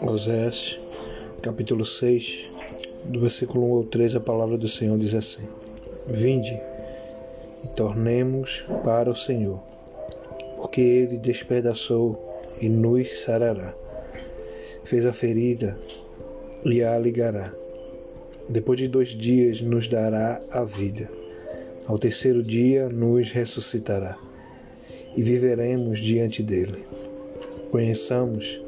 Oséias, capítulo 6, do versículo 1 ao 3, a palavra do Senhor diz assim: Vinde e tornemos para o Senhor, porque ele despedaçou e nos sarará, fez a ferida e a ligará. Depois de dois dias nos dará a vida, ao terceiro dia nos ressuscitará e viveremos diante dele. Conheçamos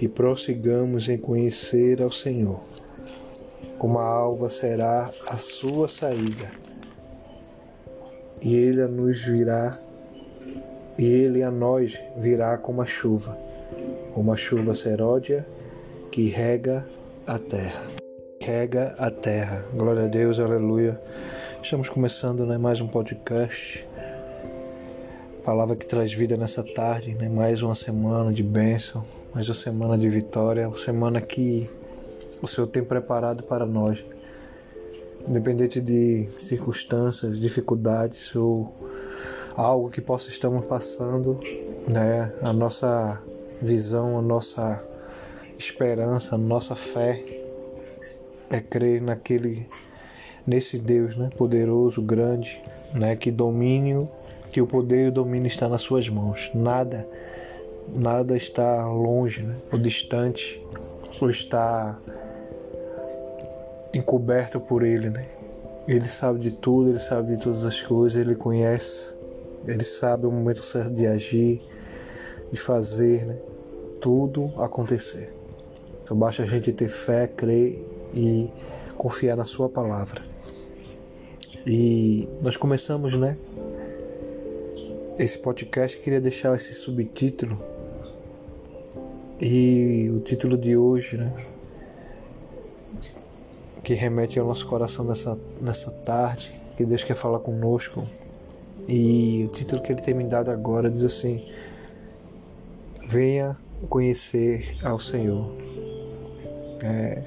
e prossigamos em conhecer ao Senhor. Como a alva será a sua saída, e ele a nos virá, e ele a nós virá como a chuva, como a chuva seródia que rega a terra. Rega a terra. Glória a Deus, aleluia. Estamos começando né, mais um podcast Palavra que traz vida nessa tarde, né? mais uma semana de bênção, mais uma semana de vitória, uma semana que o Senhor tem preparado para nós. Independente de circunstâncias, dificuldades ou algo que possa estarmos passando, né? a nossa visão, a nossa esperança, a nossa fé é crer naquele nesse Deus, né, poderoso, grande, né, que domínio que o poder e o domínio está nas suas mãos. Nada, nada está longe, né? ou distante, ou está encoberto por ele, né? Ele sabe de tudo, ele sabe de todas as coisas, ele conhece, ele sabe o momento certo de agir, de fazer, né? Tudo acontecer. Então basta a gente ter fé, crer e confiar na sua palavra. E nós começamos, né, esse podcast, queria deixar esse subtítulo. E o título de hoje, né? Que remete ao nosso coração nessa, nessa tarde, que Deus quer falar conosco. E o título que Ele tem me dado agora diz assim: Venha conhecer ao Senhor. É,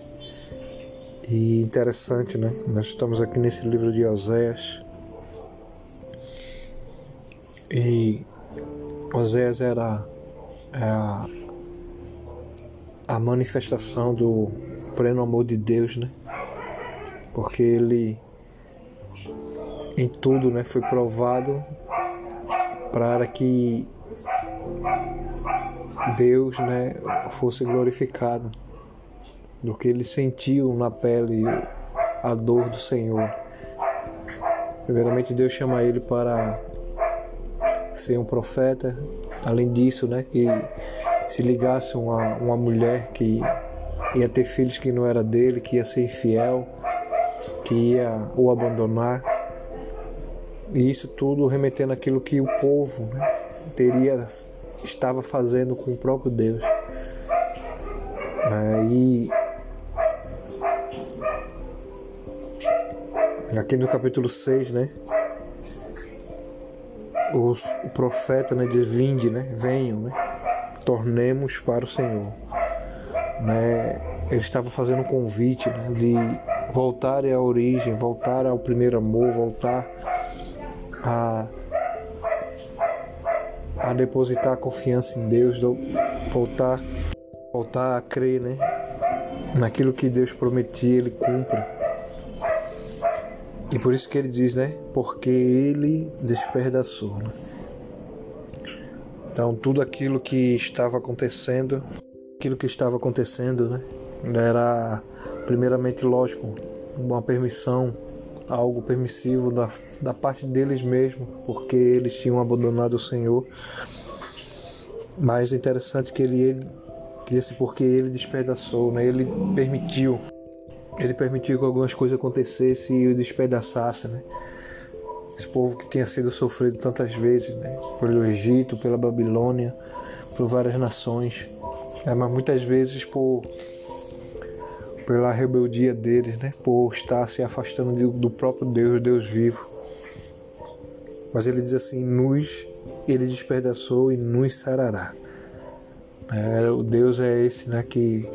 e interessante, né? Nós estamos aqui nesse livro de Oséias e Oséias era é, a, a manifestação do pleno amor de Deus, né? Porque ele em tudo, né, foi provado para que Deus, né, fosse glorificado do que ele sentiu na pele a dor do Senhor. Primeiramente Deus chama ele para ser um profeta. Além disso, né, que se ligasse uma, uma mulher que ia ter filhos que não era dele, que ia ser infiel, que ia o abandonar. E isso tudo remetendo aquilo que o povo né, teria estava fazendo com o próprio Deus. Aí aqui no capítulo 6, né? Os, o profeta né, diz: Vinde, né, venham, né, tornemos para o Senhor. Né, ele estava fazendo um convite né, de voltar à origem, voltar ao primeiro amor, voltar a, a depositar a confiança em Deus, voltar, voltar a crer né, naquilo que Deus prometia, Ele cumpre. E por isso que ele diz, né? Porque ele despedaçou. Né? Então tudo aquilo que estava acontecendo, aquilo que estava acontecendo, né? Era primeiramente lógico, uma permissão, algo permissivo da, da parte deles mesmo, porque eles tinham abandonado o Senhor. Mas interessante que ele, ele que esse porque ele despedaçou, né? Ele permitiu ele permitiu que algumas coisas acontecessem e o despedaçasse, né? Esse povo que tinha sido sofrido tantas vezes, né? Pelo Egito, pela Babilônia, por várias nações, é, mas muitas vezes por pela rebeldia deles, né? Por estar se afastando de, do próprio Deus, Deus vivo. Mas ele diz assim: nos ele despedaçou e nos sarará. É, o Deus é esse, né? Que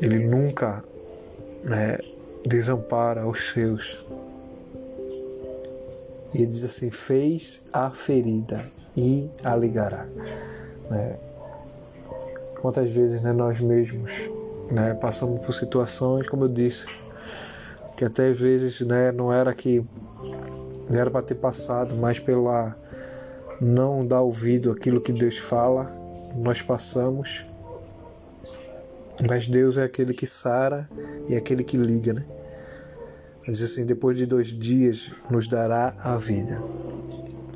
ele nunca né, desampara os seus. E ele diz assim: fez a ferida e a ligará. Né? Quantas vezes né, nós mesmos né, passamos por situações, como eu disse, que até vezes né, não era que não era para ter passado, mas pela não dar ouvido àquilo que Deus fala, nós passamos. Mas Deus é aquele que sara e é aquele que liga, né? Diz assim, depois de dois dias nos dará a vida.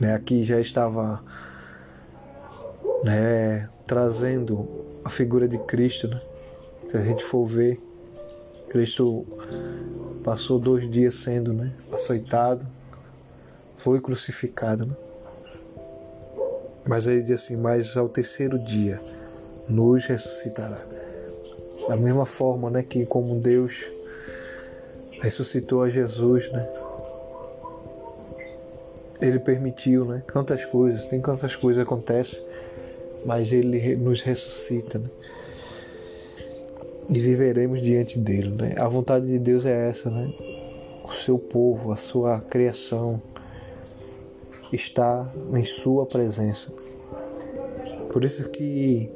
Né? Aqui já estava né, trazendo a figura de Cristo, né? Se a gente for ver, Cristo passou dois dias sendo né, açoitado, foi crucificado. Né? Mas ele diz assim: Mas ao terceiro dia nos ressuscitará. Da mesma forma né, que, como Deus ressuscitou a Jesus, né? Ele permitiu, né? Quantas coisas, tem quantas coisas acontecem, mas Ele nos ressuscita, né? E viveremos diante dele, né? A vontade de Deus é essa, né? O seu povo, a sua criação está em sua presença. Por isso que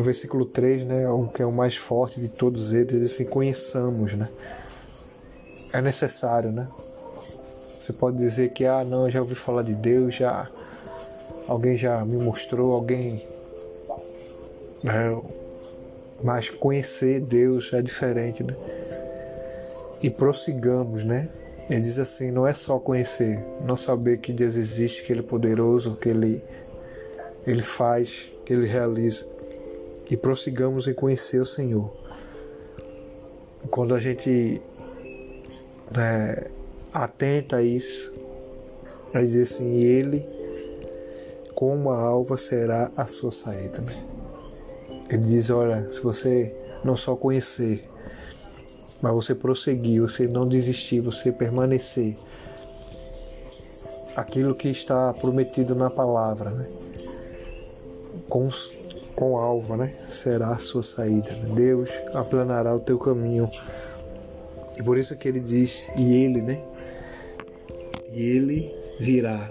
no versículo 3, né, o que é o mais forte de todos eles, diz assim, conheçamos, né? É necessário, né? Você pode dizer que, ah, não, já ouvi falar de Deus, já alguém já me mostrou, alguém. Né? Mas conhecer Deus é diferente, né? E prossigamos, né? Ele diz assim: não é só conhecer, não saber que Deus existe, que Ele é poderoso, que Ele, Ele faz, que Ele realiza. E prossigamos em conhecer o Senhor. Quando a gente né, atenta a isso, Aí diz assim: Ele, como a alva, será a sua saída. Né? Ele diz: Olha, se você não só conhecer, mas você prosseguir, você não desistir, você permanecer, aquilo que está prometido na palavra, né? com, com alva, né? será a sua saída. Deus aplanará o teu caminho. E por isso que ele diz, e ele, né? E ele virá,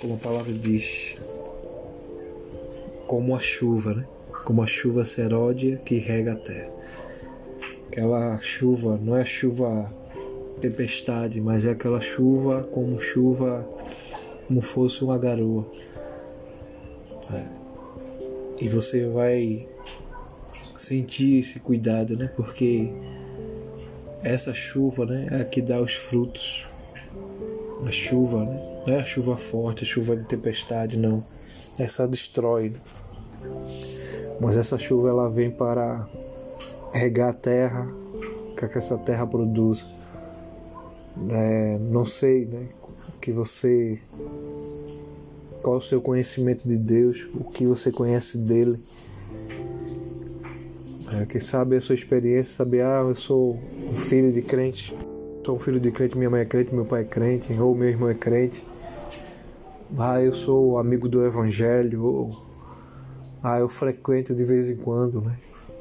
como a palavra diz, como a chuva, né? Como a chuva seródia que rega a terra. Aquela chuva não é chuva tempestade, mas é aquela chuva como chuva, como fosse uma garoa. É. E você vai sentir esse cuidado, né? Porque essa chuva, né, é a que dá os frutos a chuva, né? Não é a chuva forte, a chuva de tempestade, não. Essa destrói. Né? Mas essa chuva ela vem para regar a terra, que essa terra produz. É, não sei, né? Que você. Qual o seu conhecimento de Deus, o que você conhece dele. É, quem sabe a sua experiência, saber, ah, eu sou um filho de crente sou um filho de crente, minha mãe é crente, meu pai é crente, ou meu irmão é crente. Ah, eu sou amigo do evangelho, ou ah, eu frequento de vez em quando, né?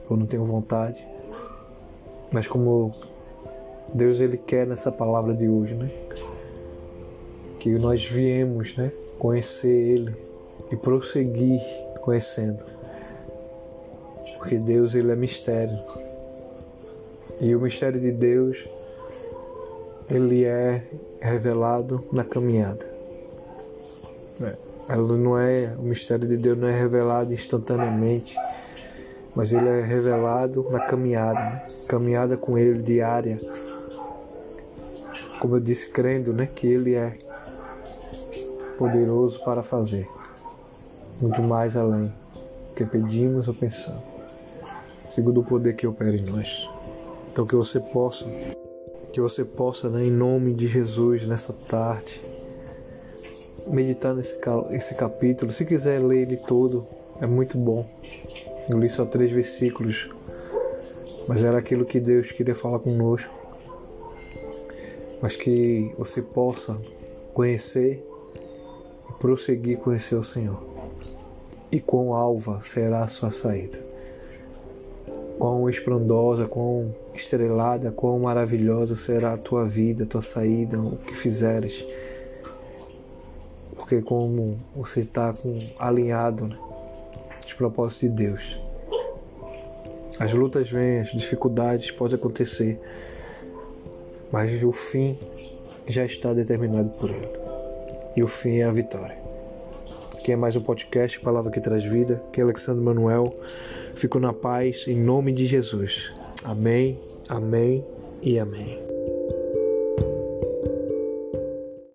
Eu não tenho vontade. Mas como Deus ele quer nessa palavra de hoje, né? Que nós viemos, né, conhecer ele e prosseguir conhecendo. Porque Deus ele é mistério. E o mistério de Deus ele é revelado na caminhada. É. Ela não é, o mistério de Deus não é revelado instantaneamente, mas ele é revelado na caminhada, né? caminhada com ele diária. Como eu disse, crendo, né, que ele é poderoso para fazer muito mais além do que pedimos ou pensamos, segundo o poder que opera em nós. Então que você possa que você possa, né, em nome de Jesus, nessa tarde, meditar nesse esse capítulo. Se quiser ler ele todo, é muito bom. Eu li só três versículos, mas era aquilo que Deus queria falar conosco. Mas que você possa conhecer prosseguir conhecer o Senhor. E quão alva será a sua saída. Quão estrondosa, quão estrelada, quão maravilhosa será a tua vida, a tua saída, o que fizeres. Porque como você está com alinhado né, os propósitos de Deus, as lutas vêm, as dificuldades podem acontecer, mas o fim já está determinado por Ele. E o fim é a vitória. Aqui é mais um podcast, Palavra que Traz Vida, que é Alexandre Manuel. Fico na paz, em nome de Jesus. Amém, amém e amém.